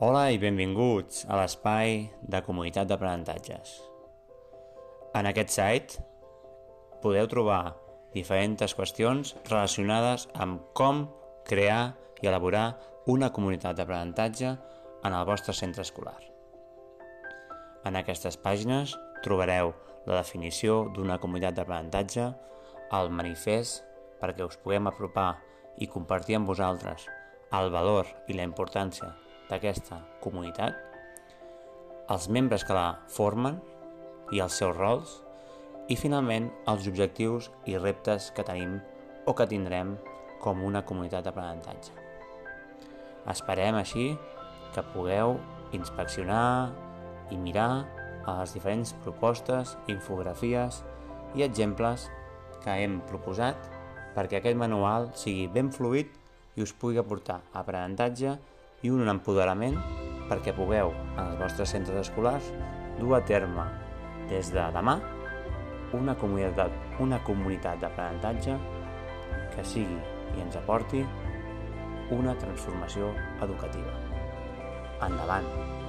Hola i benvinguts a l'espai de comunitat d'aprenentatges. En aquest site podeu trobar diferents qüestions relacionades amb com crear i elaborar una comunitat d'aprenentatge en el vostre centre escolar. En aquestes pàgines trobareu la definició d'una comunitat d'aprenentatge, el manifest perquè us puguem apropar i compartir amb vosaltres el valor i la importància d'aquesta comunitat, els membres que la formen i els seus rols, i finalment els objectius i reptes que tenim o que tindrem com una comunitat d'aprenentatge. Esperem així que pugueu inspeccionar i mirar a les diferents propostes, infografies i exemples que hem proposat perquè aquest manual sigui ben fluid i us pugui aportar aprenentatge i un empoderament perquè pugueu en els vostres centres escolars dur a terme des de demà una comunitat, una comunitat d'aprenentatge que sigui i ens aporti una transformació educativa. Endavant!